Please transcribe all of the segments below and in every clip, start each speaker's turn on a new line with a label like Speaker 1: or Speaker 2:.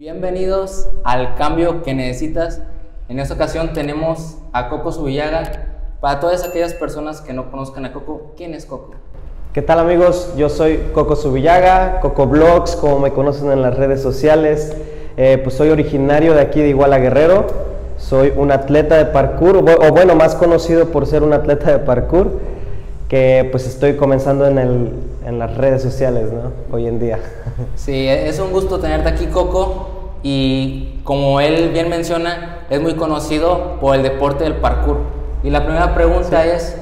Speaker 1: Bienvenidos al cambio que necesitas. En esta ocasión tenemos a Coco Subillaga. Para todas aquellas personas que no conozcan a Coco, ¿quién es Coco?
Speaker 2: ¿Qué tal amigos? Yo soy Coco Subillaga, Coco Blogs, como me conocen en las redes sociales. Eh, pues soy originario de aquí de Iguala Guerrero. Soy un atleta de parkour, o bueno, más conocido por ser un atleta de parkour, que pues estoy comenzando en, el, en las redes sociales, ¿no? Hoy en día.
Speaker 1: Sí, es un gusto tenerte aquí, Coco. Y como él bien menciona, es muy conocido por el deporte del parkour. Y la primera pregunta es,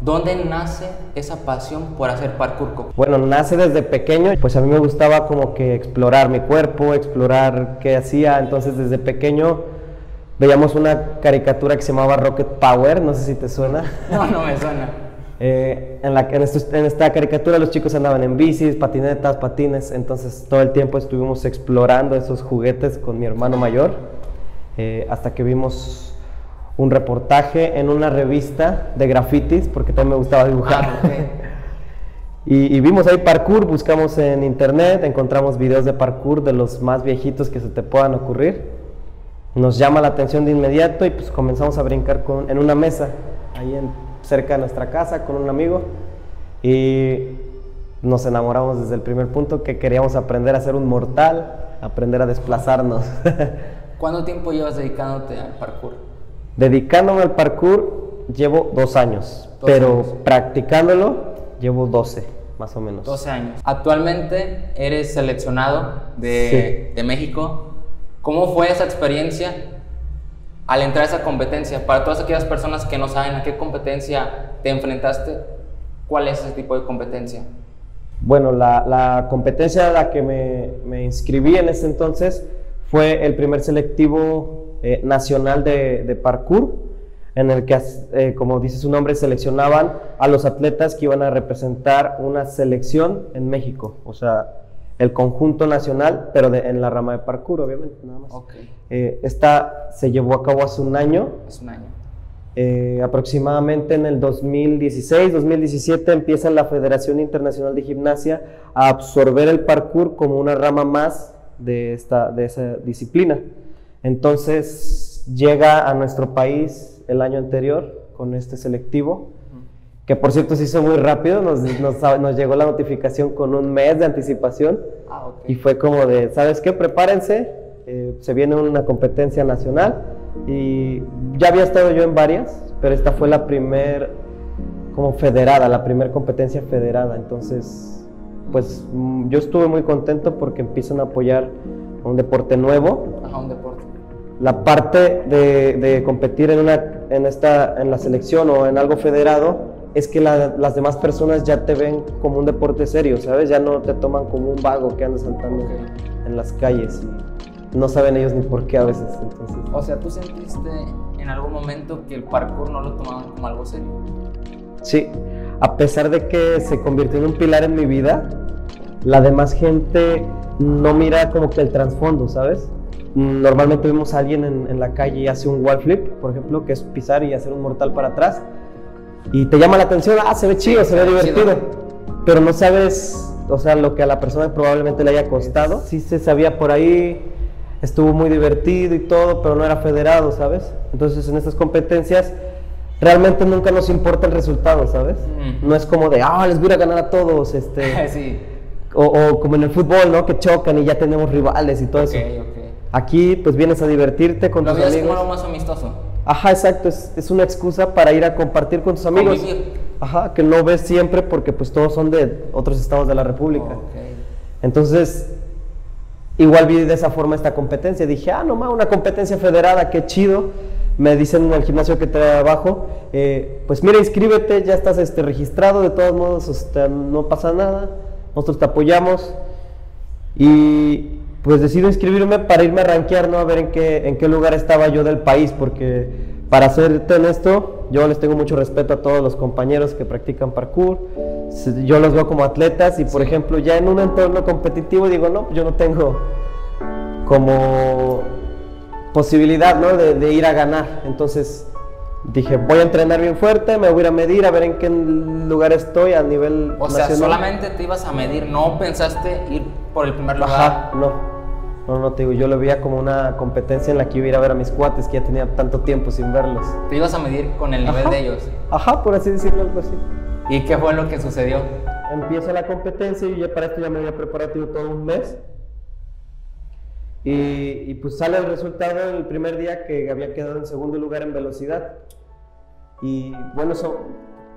Speaker 1: ¿dónde nace esa pasión por hacer parkour?
Speaker 2: Bueno, nace desde pequeño, pues a mí me gustaba como que explorar mi cuerpo, explorar qué hacía, entonces desde pequeño veíamos una caricatura que se llamaba Rocket Power, no sé si te suena.
Speaker 1: No, no me suena.
Speaker 2: Eh, en, la, en, esta caricatura los chicos andaban en bicis, patinetas, patines, entonces todo el tiempo estuvimos explorando esos juguetes con mi hermano mayor, eh, hasta que vimos un reportaje en una revista de grafitis, porque también me gustaba dibujar. Ah, y, y, vimos ahí parkour, buscamos en internet, encontramos videos de parkour de los más viejitos que se te puedan ocurrir. Nos llama la atención de inmediato y pues comenzamos a brincar con, en una mesa, ahí en cerca de nuestra casa con un amigo y nos enamoramos desde el primer punto que queríamos aprender a ser un mortal, aprender a desplazarnos.
Speaker 1: ¿Cuánto tiempo llevas dedicándote al parkour?
Speaker 2: Dedicándome al parkour llevo dos años, pero practicándolo llevo 12, más o menos.
Speaker 1: 12 años. Actualmente eres seleccionado de, de México. ¿Cómo fue esa experiencia al entrar a esa competencia, para todas aquellas personas que no saben a qué competencia te enfrentaste, ¿cuál es ese tipo de competencia?
Speaker 2: Bueno, la, competencia a la que me, inscribí en ese entonces fue el primer selectivo eh, nacional de, parkour, en el que, eh, como dice su nombre, seleccionaban a los atletas que iban a representar una selección en México. O sea, el conjunto nacional, pero en la rama de parkour, obviamente, nada más. Eh, esta se llevó a cabo hace un año.
Speaker 1: Hace un año.
Speaker 2: Eh, aproximadamente en el 2016, 2017 empieza la Federación Internacional de Gimnasia a absorber el parkour como una rama más de, esta, de esa disciplina. Entonces llega a nuestro país el año anterior con este selectivo que por cierto se hizo muy rápido, nos, nos, llegó la notificación con un mes de anticipación ah, y fue como de, ¿sabes qué? Prepárense, eh, se viene una competencia nacional y ya había estado yo en varias, pero esta fue la primer como federada, la primera competencia federada, entonces pues mm, yo estuve muy contento porque empiezan a apoyar un deporte nuevo.
Speaker 1: Ajá, un deporte.
Speaker 2: La parte de, de competir en, una, en, esta, en la selección o en algo federado es que las demás personas ya te ven como un deporte serio, ¿sabes? Ya no te toman como un vago que anda saltando en las calles y no saben ellos ni por qué a veces. Entonces.
Speaker 1: O sea, ¿tú sentiste en algún momento que el parkour no lo tomaban como algo serio?
Speaker 2: Sí, a pesar de que se convirtió en un pilar en mi vida, la demás gente no mira como que el trasfondo, ¿sabes? Normalmente vemos a alguien en, en la calle y hace un wall flip, por ejemplo, que es pisar y hacer un mortal para atrás y te llama la atención, ah, se ve chido, se ve divertido, pero no sabes, o sea, lo que a la persona probablemente le haya costado. Sí se sabía por ahí, estuvo muy divertido y todo, pero no era federado, ¿sabes? Entonces en estas competencias realmente nunca nos importa el resultado, ¿sabes? No es como de, ah, les voy a ganar a todos, este...
Speaker 1: sí.
Speaker 2: o, como en el fútbol, ¿no? Que chocan y ya tenemos rivales y todo eso. Aquí, pues vienes a divertirte con tus amigos.
Speaker 1: como algo más amistoso.
Speaker 2: Ajá, exacto, es, una excusa para ir a compartir con tus amigos. Ajá, que no ves siempre porque pues todos son de otros estados de la República. Entonces, igual vi de esa forma esta competencia. Dije, ah, no más, una competencia federada, qué chido. Me dicen en el gimnasio que trabajo, eh, pues mira, inscríbete, ya estás este, registrado, de todos modos, no pasa nada, nosotros te apoyamos. Y pues decido inscribirme para irme a rankear, ¿no? A ver en qué, en qué lugar estaba yo del país, porque para serte honesto, yo les tengo mucho respeto a todos los compañeros que practican parkour. Yo los veo como atletas y, por ejemplo, ya en un entorno competitivo digo, no, yo no tengo como posibilidad, ¿no? De, de ir a ganar. Entonces dije, voy a entrenar bien fuerte, me voy a ir a medir, a ver en qué lugar estoy a nivel
Speaker 1: O sea, solamente te ibas a medir, no pensaste ir por el primer lugar.
Speaker 2: Ajá, no. No, no te digo, yo lo veía como una competencia en la que iba a ir a ver a mis cuates, que ya tenía tanto tiempo sin verlos.
Speaker 1: Te ibas a medir con el nivel de ellos.
Speaker 2: Ajá, por así decirlo, algo así.
Speaker 1: ¿Y qué fue lo que sucedió?
Speaker 2: Empieza la competencia y ya para esto ya me había preparado todo un mes. Y, y, pues sale el resultado el primer día que había quedado en segundo lugar en velocidad. Y bueno, eso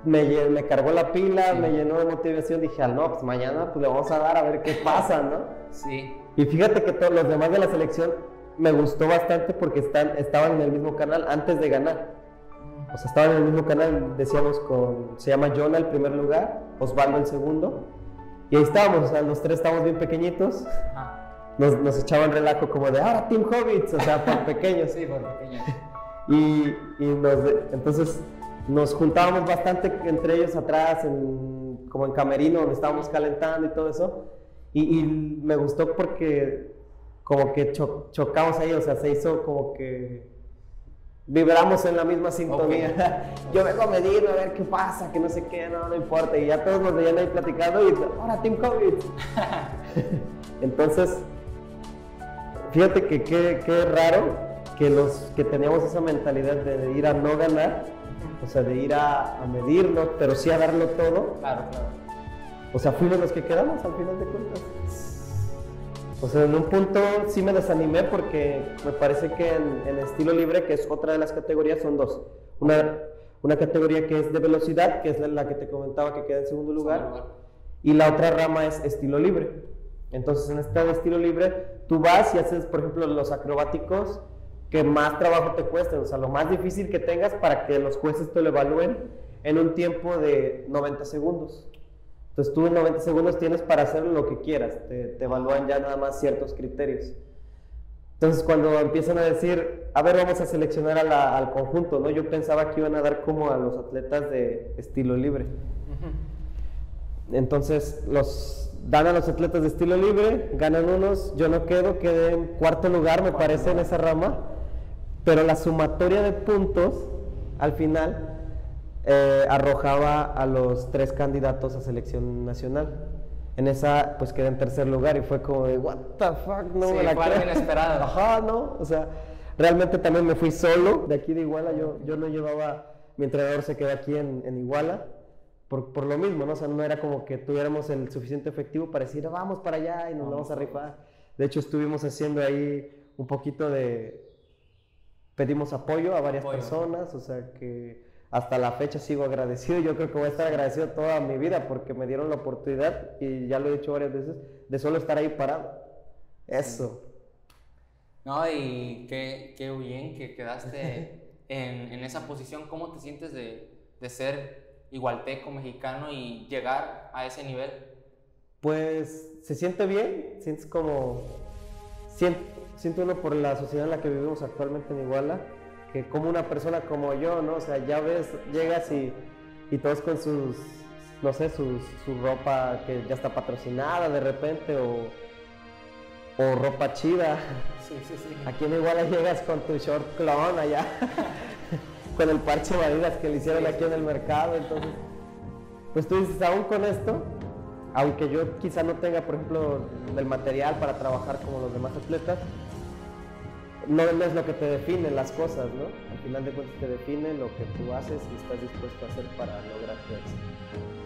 Speaker 2: me, me cargó la pila, me llenó de motivación. Dije, ah, no, pues mañana pues le vamos a dar a ver qué pasa, ¿no?
Speaker 1: Sí.
Speaker 2: Y fíjate que todos los demás de la selección me gustó bastante porque están, estaban en el mismo canal antes de ganar. O sea, estaban en el mismo canal, decíamos, con, se llama Jonah el primer lugar, Osvaldo el segundo. Y ahí estábamos, o sea, los tres estábamos bien pequeñitos. Nos, nos, echaban relajo como de, ahora Team Hobbits, o sea, por pequeños.
Speaker 1: sí, por pequeños.
Speaker 2: Y, y nos, entonces nos juntábamos bastante entre ellos atrás, en, como en camerino, donde estábamos calentando y todo eso. Y, y me gustó porque como que chocamos ahí, o sea, se hizo como que vibramos en la misma sintonía. Yo vengo a medir, a ver qué pasa, que no sé qué, no, no importa. Y ya todos nos veían ahí platicando y ahora Team COVID. Entonces, fíjate que qué raro que los que teníamos esa mentalidad de ir a no ganar, o sea, de ir a, a medirnos, pero sí a darlo todo.
Speaker 1: Claro, claro.
Speaker 2: O sea, fuimos los que quedamos al final de cuentas. O sea, en un punto sí me desanimé porque me parece que en, estilo libre, que es otra de las categorías, son dos. Una, una categoría que es de velocidad, que es la que te comentaba que queda en segundo lugar, y la otra rama es estilo libre. Entonces, en este estilo libre, tú vas y haces, por ejemplo, los acrobáticos que más trabajo te cueste, o sea, lo más difícil que tengas para que los jueces te lo evalúen en un tiempo de 90 segundos. Entonces tú en 90 segundos tienes para hacer lo que quieras, te, evalúan ya nada más ciertos criterios. Entonces cuando empiezan a decir, a ver, vamos a seleccionar al conjunto, ¿no? Yo pensaba que iban a dar como a los atletas de estilo libre. Entonces los dan a los atletas de estilo libre, ganan unos, yo no quedo, quedé en cuarto lugar, me parece, en esa rama pero la sumatoria de puntos al final eh, arrojaba a los tres candidatos a selección nacional. En esa, pues quedé en tercer lugar y fue como de, what the fuck, no
Speaker 1: me la fue algo inesperado.
Speaker 2: Ajá, no, o sea, realmente también me fui solo de aquí de Iguala, yo, yo no llevaba, mi entrenador se quedó aquí en, en Iguala, por, por, lo mismo, ¿no? O sea, no era como que tuviéramos el suficiente efectivo para decir, vamos para allá y nos vamos a rifar. De hecho, estuvimos haciendo ahí un poquito de, pedimos apoyo a varias personas, o sea que hasta la fecha sigo agradecido. Yo creo que voy a estar agradecido toda mi vida porque me dieron la oportunidad, y ya lo he dicho varias veces, de solo estar ahí parado. Eso.
Speaker 1: No, y qué, qué bien que quedaste en, en, esa posición. ¿Cómo te sientes de, de ser igualteco mexicano y llegar a ese nivel?
Speaker 2: Pues se siente bien, sientes como... Siento, siento uno por la sociedad en la que vivimos actualmente en Iguala, que como una persona como yo, ¿no? O sea, ya ves, llegas y, y todos con sus, no sé, sus, su ropa que ya está patrocinada de repente o, o ropa chida.
Speaker 1: Sí, sí, sí.
Speaker 2: Aquí en Iguala llegas con tu short clon allá, con el parche de que le hicieron aquí en el mercado, entonces, pues tú dices, aún con esto, aunque yo quizá no tenga, por ejemplo, el material para trabajar como los demás atletas, no, es lo que te define las cosas, ¿no? Al final de cuentas te define lo que tú haces y estás dispuesto a hacer para lograr tu éxito.